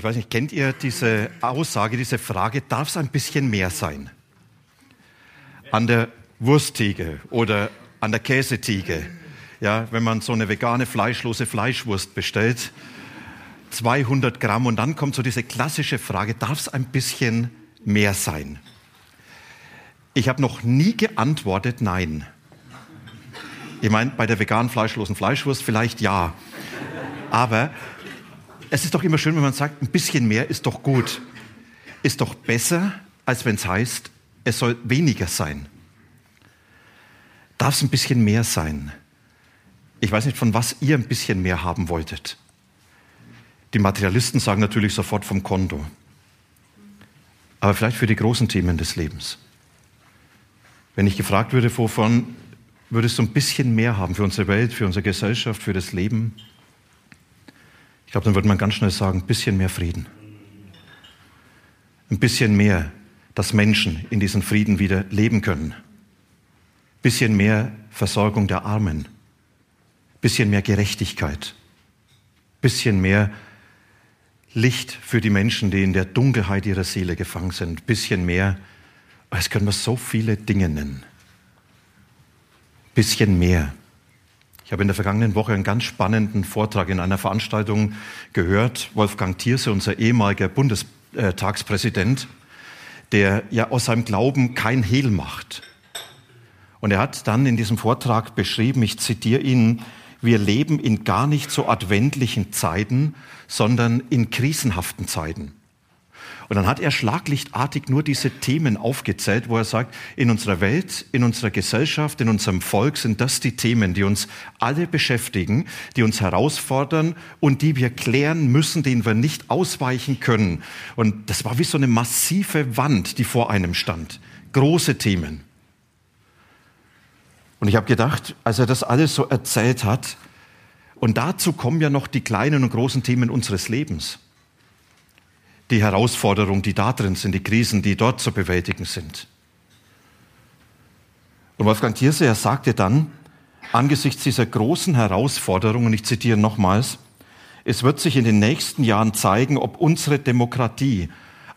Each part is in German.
Ich weiß nicht, kennt ihr diese Aussage, diese Frage, darf es ein bisschen mehr sein? An der Wursttheke oder an der Käsetheke, ja, wenn man so eine vegane, fleischlose Fleischwurst bestellt, 200 Gramm und dann kommt so diese klassische Frage, darf es ein bisschen mehr sein? Ich habe noch nie geantwortet, nein. Ich meine, bei der veganen, fleischlosen Fleischwurst vielleicht ja. Aber es ist doch immer schön, wenn man sagt, ein bisschen mehr ist doch gut. Ist doch besser, als wenn es heißt, es soll weniger sein. Darf es ein bisschen mehr sein? Ich weiß nicht, von was ihr ein bisschen mehr haben wolltet. Die Materialisten sagen natürlich sofort vom Konto. Aber vielleicht für die großen Themen des Lebens. Wenn ich gefragt würde, wovon würdest du ein bisschen mehr haben für unsere Welt, für unsere Gesellschaft, für das Leben? Ich glaube, dann würde man ganz schnell sagen, ein bisschen mehr Frieden. Ein bisschen mehr, dass Menschen in diesem Frieden wieder leben können. Ein bisschen mehr Versorgung der Armen. Ein bisschen mehr Gerechtigkeit. Ein bisschen mehr Licht für die Menschen, die in der Dunkelheit ihrer Seele gefangen sind. Ein bisschen mehr, es können wir so viele Dinge nennen. Ein bisschen mehr. Ich habe in der vergangenen Woche einen ganz spannenden Vortrag in einer Veranstaltung gehört. Wolfgang Thierse, unser ehemaliger Bundestagspräsident, der ja aus seinem Glauben kein Hehl macht. Und er hat dann in diesem Vortrag beschrieben, ich zitiere ihn, wir leben in gar nicht so adventlichen Zeiten, sondern in krisenhaften Zeiten. Und dann hat er schlaglichtartig nur diese Themen aufgezählt, wo er sagt, in unserer Welt, in unserer Gesellschaft, in unserem Volk sind das die Themen, die uns alle beschäftigen, die uns herausfordern und die wir klären müssen, denen wir nicht ausweichen können. Und das war wie so eine massive Wand, die vor einem stand. Große Themen. Und ich habe gedacht, als er das alles so erzählt hat, und dazu kommen ja noch die kleinen und großen Themen unseres Lebens die Herausforderungen, die da drin sind, die Krisen, die dort zu bewältigen sind. Und Wolfgang Thierse, er sagte dann, angesichts dieser großen Herausforderungen, ich zitiere nochmals, es wird sich in den nächsten Jahren zeigen, ob unsere Demokratie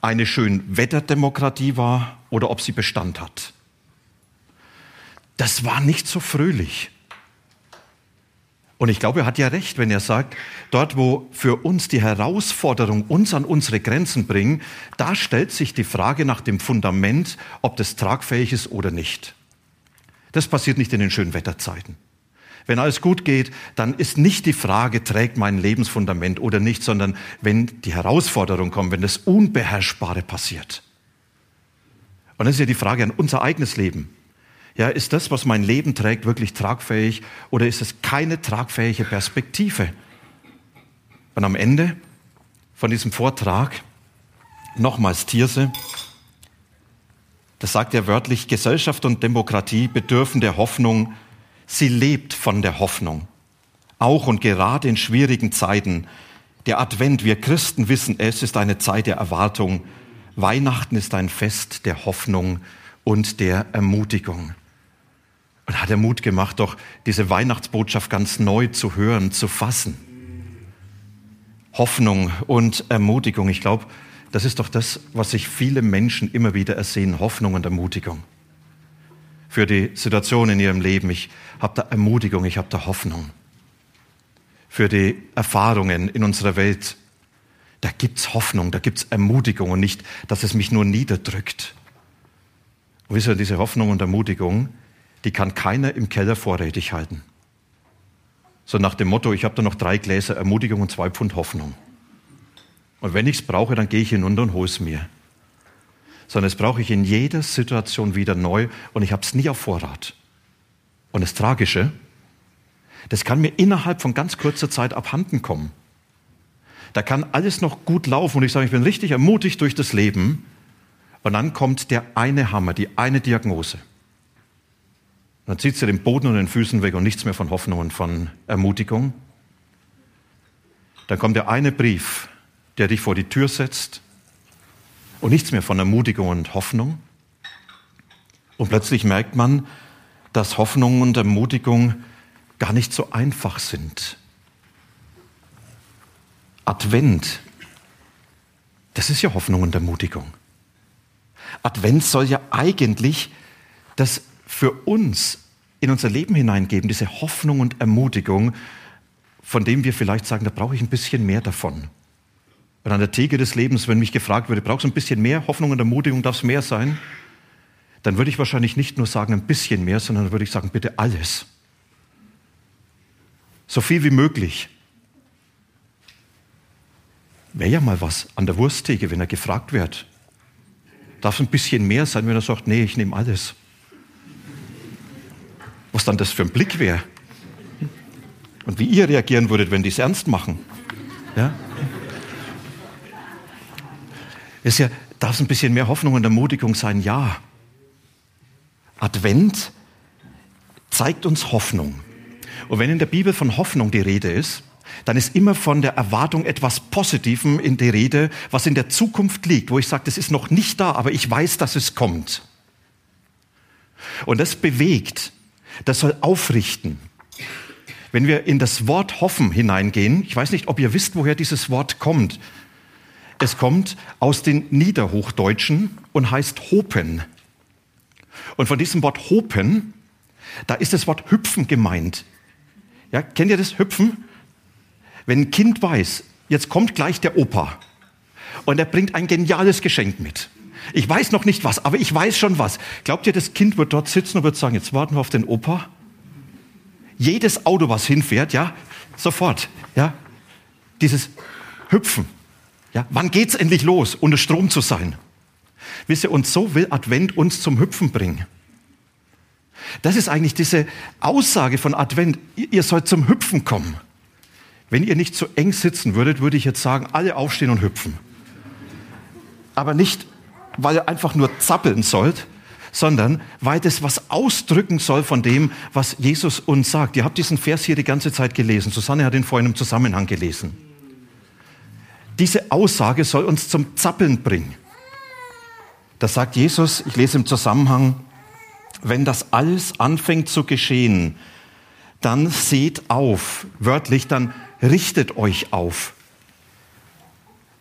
eine schön Wetterdemokratie war oder ob sie Bestand hat. Das war nicht so fröhlich. Und ich glaube, er hat ja recht, wenn er sagt, dort, wo für uns die Herausforderung uns an unsere Grenzen bringen, da stellt sich die Frage nach dem Fundament, ob das tragfähig ist oder nicht. Das passiert nicht in den schönen Wetterzeiten. Wenn alles gut geht, dann ist nicht die Frage, trägt mein Lebensfundament oder nicht, sondern wenn die Herausforderung kommt, wenn das Unbeherrschbare passiert. Und das ist ja die Frage an unser eigenes Leben. Ja, ist das, was mein Leben trägt, wirklich tragfähig oder ist es keine tragfähige Perspektive? Und am Ende von diesem Vortrag nochmals Thierse, das sagt er wörtlich, Gesellschaft und Demokratie bedürfen der Hoffnung, sie lebt von der Hoffnung. Auch und gerade in schwierigen Zeiten. Der Advent, wir Christen wissen es, ist eine Zeit der Erwartung. Weihnachten ist ein Fest der Hoffnung und der Ermutigung. Und hat er Mut gemacht, doch diese Weihnachtsbotschaft ganz neu zu hören, zu fassen. Hoffnung und Ermutigung. Ich glaube, das ist doch das, was sich viele Menschen immer wieder ersehen. Hoffnung und Ermutigung. Für die Situation in ihrem Leben. Ich habe da Ermutigung, ich habe da Hoffnung. Für die Erfahrungen in unserer Welt. Da gibt's Hoffnung, da gibt's Ermutigung und nicht, dass es mich nur niederdrückt. Und wisst ihr, diese Hoffnung und Ermutigung, die kann keiner im Keller vorrätig halten. So nach dem Motto, ich habe da noch drei Gläser Ermutigung und zwei Pfund Hoffnung. Und wenn ich es brauche, dann gehe ich hinunter und hole es mir. Sondern das brauche ich in jeder Situation wieder neu und ich habe es nie auf Vorrat. Und das Tragische, das kann mir innerhalb von ganz kurzer Zeit abhanden kommen. Da kann alles noch gut laufen und ich sage, ich bin richtig ermutigt durch das Leben. Und dann kommt der eine Hammer, die eine Diagnose. Dann zieht sie den Boden und den Füßen weg und nichts mehr von Hoffnung und von Ermutigung. Dann kommt der eine Brief, der dich vor die Tür setzt und nichts mehr von Ermutigung und Hoffnung. Und plötzlich merkt man, dass Hoffnung und Ermutigung gar nicht so einfach sind. Advent, das ist ja Hoffnung und Ermutigung. Advent soll ja eigentlich das für uns in unser Leben hineingeben, diese Hoffnung und Ermutigung, von dem wir vielleicht sagen, da brauche ich ein bisschen mehr davon. Und an der Theke des Lebens, wenn mich gefragt würde, brauchst du ein bisschen mehr Hoffnung und Ermutigung, darf es mehr sein? Dann würde ich wahrscheinlich nicht nur sagen ein bisschen mehr, sondern würde ich sagen, bitte alles. So viel wie möglich. Wäre ja mal was an der Wursttheke, wenn er gefragt wird. Darf es ein bisschen mehr sein, wenn er sagt, nee, ich nehme alles. Was dann das für ein Blick wäre. Und wie ihr reagieren würdet, wenn die es ernst machen. Ja? Ist ja, darf ein bisschen mehr Hoffnung und Ermutigung sein? Ja. Advent zeigt uns Hoffnung. Und wenn in der Bibel von Hoffnung die Rede ist, dann ist immer von der Erwartung etwas Positivem in der Rede, was in der Zukunft liegt, wo ich sage, das ist noch nicht da, aber ich weiß, dass es kommt. Und das bewegt, das soll aufrichten. Wenn wir in das Wort hoffen hineingehen, ich weiß nicht, ob ihr wisst, woher dieses Wort kommt. Es kommt aus den Niederhochdeutschen und heißt hopen. Und von diesem Wort hopen, da ist das Wort hüpfen gemeint. Ja, kennt ihr das Hüpfen? Wenn ein Kind weiß, jetzt kommt gleich der Opa und er bringt ein geniales Geschenk mit. Ich weiß noch nicht was, aber ich weiß schon was. Glaubt ihr, das Kind wird dort sitzen und wird sagen, jetzt warten wir auf den Opa? Jedes Auto, was hinfährt, ja, sofort, ja, dieses Hüpfen. Ja, wann geht's endlich los, unter Strom zu sein? Wisst ihr, und so will Advent uns zum Hüpfen bringen. Das ist eigentlich diese Aussage von Advent. Ihr sollt zum Hüpfen kommen. Wenn ihr nicht so eng sitzen würdet, würde ich jetzt sagen, alle aufstehen und hüpfen. Aber nicht, weil ihr einfach nur zappeln sollt, sondern weil das was ausdrücken soll von dem, was Jesus uns sagt. Ihr habt diesen Vers hier die ganze Zeit gelesen. Susanne hat ihn vorhin im Zusammenhang gelesen. Diese Aussage soll uns zum Zappeln bringen. Da sagt Jesus, ich lese im Zusammenhang, wenn das alles anfängt zu geschehen, dann seht auf, wörtlich, dann richtet euch auf.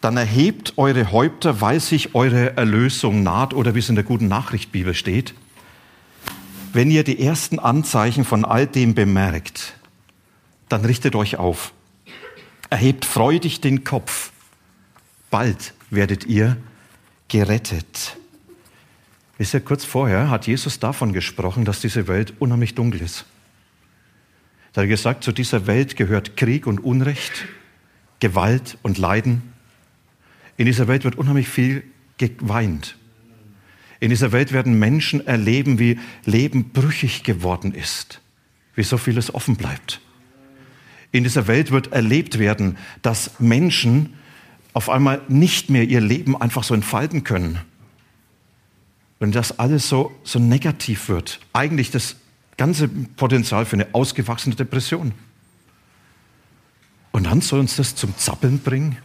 Dann erhebt eure Häupter, weil sich eure Erlösung naht oder wie es in der guten Nachricht Bibel steht. Wenn ihr die ersten Anzeichen von all dem bemerkt, dann richtet euch auf. Erhebt freudig den Kopf. Bald werdet ihr gerettet. Wisst ihr, kurz vorher hat Jesus davon gesprochen, dass diese Welt unheimlich dunkel ist. Da hat er gesagt, zu dieser Welt gehört Krieg und Unrecht, Gewalt und Leiden. In dieser Welt wird unheimlich viel geweint. In dieser Welt werden Menschen erleben, wie Leben brüchig geworden ist, wie so vieles offen bleibt. In dieser Welt wird erlebt werden, dass Menschen auf einmal nicht mehr ihr Leben einfach so entfalten können. Wenn das alles so, so negativ wird, eigentlich das ganze Potenzial für eine ausgewachsene Depression. Und dann soll uns das zum Zappeln bringen?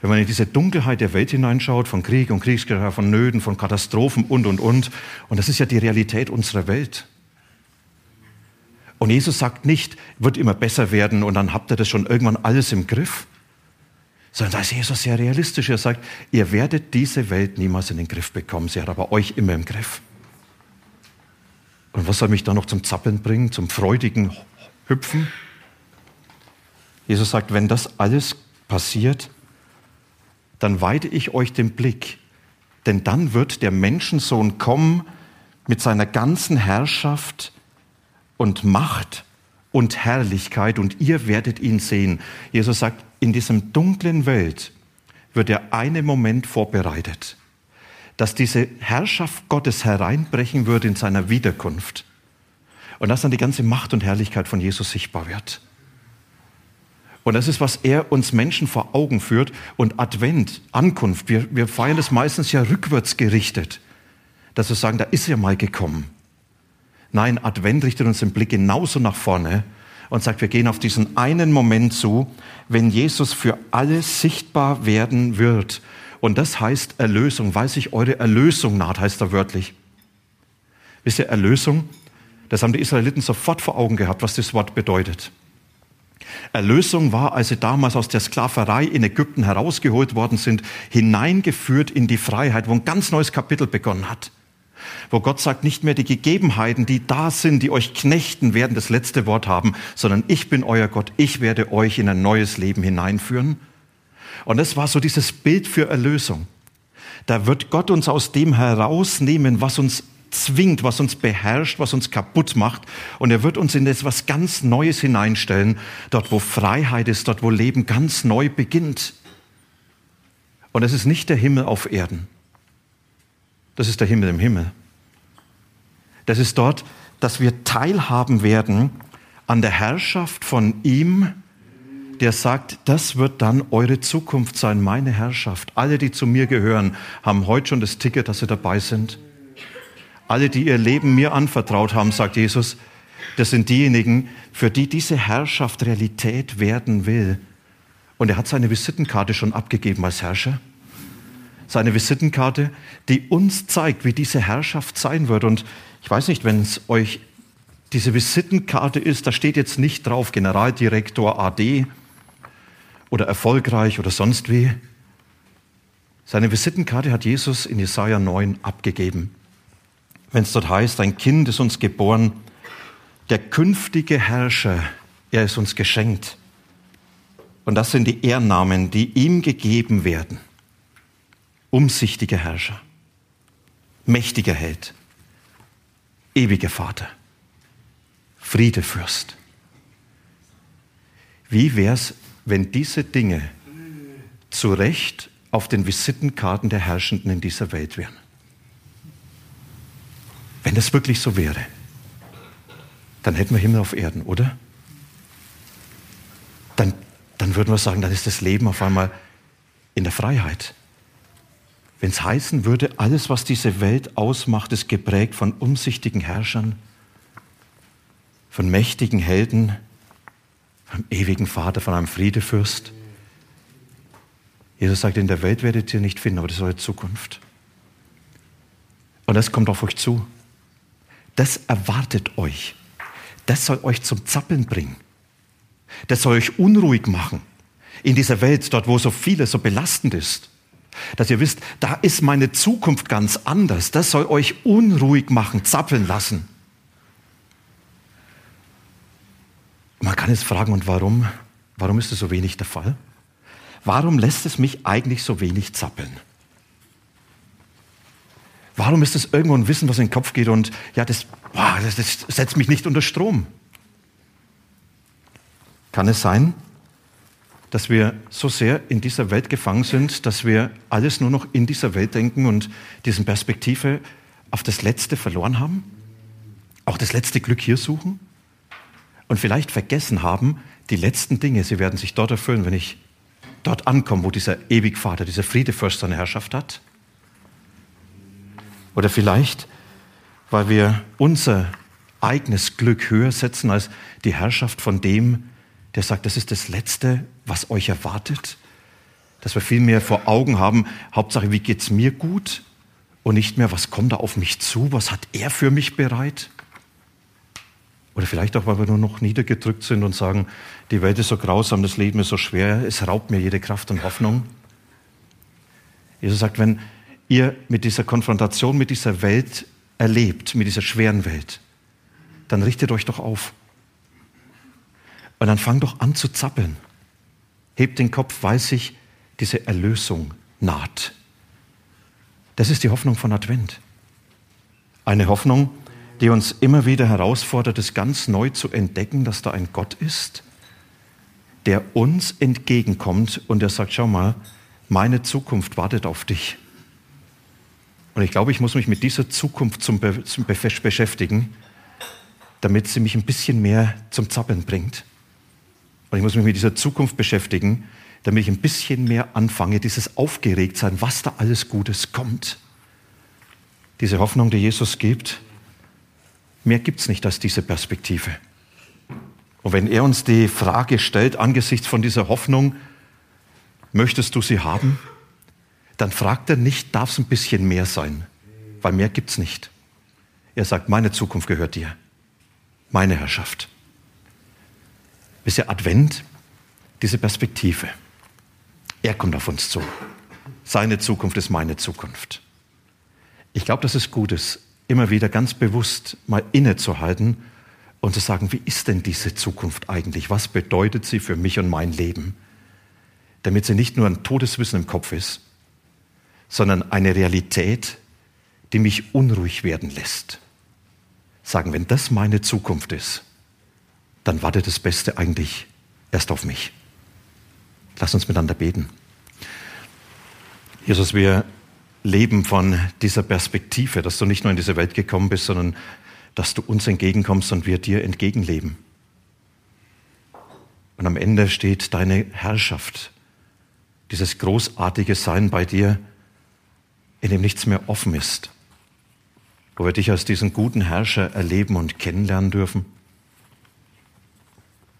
Wenn man in diese Dunkelheit der Welt hineinschaut, von Krieg und Kriegsgefahr, von Nöten, von Katastrophen und, und, und. Und das ist ja die Realität unserer Welt. Und Jesus sagt nicht, wird immer besser werden und dann habt ihr das schon irgendwann alles im Griff. Sondern da ist Jesus sehr realistisch. Er sagt, ihr werdet diese Welt niemals in den Griff bekommen. Sie hat aber euch immer im Griff. Und was soll mich da noch zum Zappeln bringen, zum freudigen Hüpfen? Jesus sagt, wenn das alles passiert, dann weide ich euch den Blick, denn dann wird der Menschensohn kommen mit seiner ganzen Herrschaft und Macht und Herrlichkeit und ihr werdet ihn sehen. Jesus sagt, in diesem dunklen Welt wird der eine Moment vorbereitet dass diese Herrschaft Gottes hereinbrechen würde in seiner Wiederkunft. Und dass dann die ganze Macht und Herrlichkeit von Jesus sichtbar wird. Und das ist, was er uns Menschen vor Augen führt. Und Advent, Ankunft, wir, wir feiern es meistens ja rückwärts gerichtet. Dass wir sagen, da ist er mal gekommen. Nein, Advent richtet uns den Blick genauso nach vorne und sagt, wir gehen auf diesen einen Moment zu, wenn Jesus für alle sichtbar werden wird. Und das heißt Erlösung. Weiß ich, eure Erlösung naht, heißt da wörtlich. Wisst ihr, Erlösung, das haben die Israeliten sofort vor Augen gehabt, was das Wort bedeutet. Erlösung war, als sie damals aus der Sklaverei in Ägypten herausgeholt worden sind, hineingeführt in die Freiheit, wo ein ganz neues Kapitel begonnen hat. Wo Gott sagt, nicht mehr die Gegebenheiten, die da sind, die euch knechten, werden das letzte Wort haben, sondern ich bin euer Gott, ich werde euch in ein neues Leben hineinführen. Und das war so dieses Bild für Erlösung. Da wird Gott uns aus dem herausnehmen, was uns zwingt, was uns beherrscht, was uns kaputt macht. Und er wird uns in etwas ganz Neues hineinstellen, dort wo Freiheit ist, dort wo Leben ganz neu beginnt. Und es ist nicht der Himmel auf Erden. Das ist der Himmel im Himmel. Das ist dort, dass wir teilhaben werden an der Herrschaft von ihm, der sagt, das wird dann eure Zukunft sein, meine Herrschaft. Alle, die zu mir gehören, haben heute schon das Ticket, dass sie dabei sind. Alle, die ihr Leben mir anvertraut haben, sagt Jesus, das sind diejenigen, für die diese Herrschaft Realität werden will. Und er hat seine Visitenkarte schon abgegeben als Herrscher. Seine Visitenkarte, die uns zeigt, wie diese Herrschaft sein wird. Und ich weiß nicht, wenn es euch diese Visitenkarte ist, da steht jetzt nicht drauf Generaldirektor AD oder erfolgreich oder sonst wie. Seine Visitenkarte hat Jesus in Jesaja 9 abgegeben wenn es dort heißt, ein Kind ist uns geboren, der künftige Herrscher, er ist uns geschenkt. Und das sind die Ehrnamen, die ihm gegeben werden. Umsichtiger Herrscher, mächtiger Held, ewiger Vater, Friedefürst. Wie wär's, wenn diese Dinge zu Recht auf den Visitenkarten der Herrschenden in dieser Welt wären? Wenn das wirklich so wäre, dann hätten wir Himmel auf Erden, oder? Dann, dann würden wir sagen, dann ist das Leben auf einmal in der Freiheit. Wenn es heißen würde, alles, was diese Welt ausmacht, ist geprägt von umsichtigen Herrschern, von mächtigen Helden, vom ewigen Vater, von einem Friedefürst. Jesus sagt, in der Welt werdet ihr nicht finden, aber das ist eure Zukunft. Und das kommt auf euch zu das erwartet euch. Das soll euch zum Zappeln bringen. Das soll euch unruhig machen. In dieser Welt, dort wo so vieles so belastend ist. Dass ihr wisst, da ist meine Zukunft ganz anders. Das soll euch unruhig machen, zappeln lassen. Man kann jetzt fragen, und warum? Warum ist es so wenig der Fall? Warum lässt es mich eigentlich so wenig zappeln? Warum ist das irgendwo ein Wissen, was in den Kopf geht und ja, das, boah, das, das setzt mich nicht unter Strom? Kann es sein, dass wir so sehr in dieser Welt gefangen sind, dass wir alles nur noch in dieser Welt denken und diesen Perspektive auf das Letzte verloren haben? Auch das letzte Glück hier suchen? Und vielleicht vergessen haben, die letzten Dinge, sie werden sich dort erfüllen, wenn ich dort ankomme, wo dieser Ewigvater, dieser Friedefürst seine Herrschaft hat? Oder vielleicht, weil wir unser eigenes Glück höher setzen als die Herrschaft von dem, der sagt, das ist das Letzte, was euch erwartet. Dass wir viel mehr vor Augen haben, Hauptsache, wie geht es mir gut und nicht mehr, was kommt da auf mich zu, was hat er für mich bereit. Oder vielleicht auch, weil wir nur noch niedergedrückt sind und sagen, die Welt ist so grausam, das Leben ist so schwer, es raubt mir jede Kraft und Hoffnung. Jesus sagt, wenn, ihr mit dieser Konfrontation mit dieser Welt erlebt, mit dieser schweren Welt, dann richtet euch doch auf. Und dann fangt doch an zu zappeln. Hebt den Kopf, weiß ich, diese Erlösung naht. Das ist die Hoffnung von Advent. Eine Hoffnung, die uns immer wieder herausfordert, es ganz neu zu entdecken, dass da ein Gott ist, der uns entgegenkommt und der sagt, schau mal, meine Zukunft wartet auf dich. Und ich glaube, ich muss mich mit dieser Zukunft zum, Be zum Be beschäftigen, damit sie mich ein bisschen mehr zum Zappeln bringt. Und ich muss mich mit dieser Zukunft beschäftigen, damit ich ein bisschen mehr anfange, dieses Aufgeregtsein, was da alles Gutes kommt. Diese Hoffnung, die Jesus gibt, mehr gibt es nicht als diese Perspektive. Und wenn er uns die Frage stellt, angesichts von dieser Hoffnung, möchtest du sie haben? Dann fragt er nicht, darf es ein bisschen mehr sein? Weil mehr gibt es nicht. Er sagt, meine Zukunft gehört dir. Meine Herrschaft. Bisher Advent, diese Perspektive. Er kommt auf uns zu. Seine Zukunft ist meine Zukunft. Ich glaube, dass es gut ist, immer wieder ganz bewusst mal innezuhalten und zu sagen, wie ist denn diese Zukunft eigentlich? Was bedeutet sie für mich und mein Leben? Damit sie nicht nur ein Todeswissen im Kopf ist, sondern eine Realität, die mich unruhig werden lässt. Sagen, wenn das meine Zukunft ist, dann wartet das Beste eigentlich erst auf mich. Lass uns miteinander beten. Jesus, wir leben von dieser Perspektive, dass du nicht nur in diese Welt gekommen bist, sondern dass du uns entgegenkommst und wir dir entgegenleben. Und am Ende steht deine Herrschaft, dieses großartige Sein bei dir, in dem nichts mehr offen ist, wo wir dich als diesen guten Herrscher erleben und kennenlernen dürfen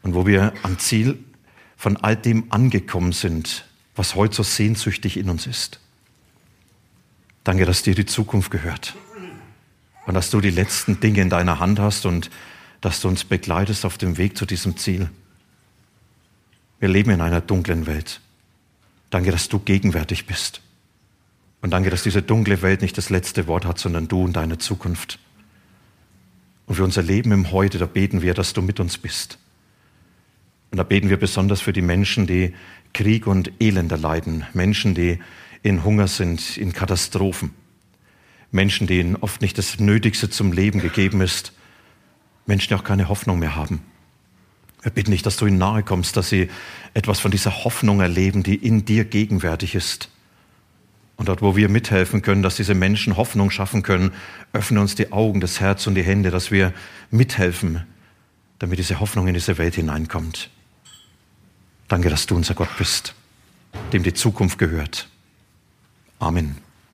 und wo wir am Ziel von all dem angekommen sind, was heute so sehnsüchtig in uns ist. Danke, dass dir die Zukunft gehört und dass du die letzten Dinge in deiner Hand hast und dass du uns begleitest auf dem Weg zu diesem Ziel. Wir leben in einer dunklen Welt. Danke, dass du gegenwärtig bist. Und danke, dass diese dunkle Welt nicht das letzte Wort hat, sondern du und deine Zukunft. Und für unser Leben im Heute, da beten wir, dass du mit uns bist. Und da beten wir besonders für die Menschen, die Krieg und Elend erleiden, Menschen, die in Hunger sind, in Katastrophen, Menschen, denen oft nicht das Nötigste zum Leben gegeben ist, Menschen, die auch keine Hoffnung mehr haben. Wir bitten dich, dass du ihnen nahe kommst, dass sie etwas von dieser Hoffnung erleben, die in dir gegenwärtig ist. Und dort, wo wir mithelfen können, dass diese Menschen Hoffnung schaffen können, öffne uns die Augen, das Herz und die Hände, dass wir mithelfen, damit diese Hoffnung in diese Welt hineinkommt. Danke, dass du unser Gott bist, dem die Zukunft gehört. Amen.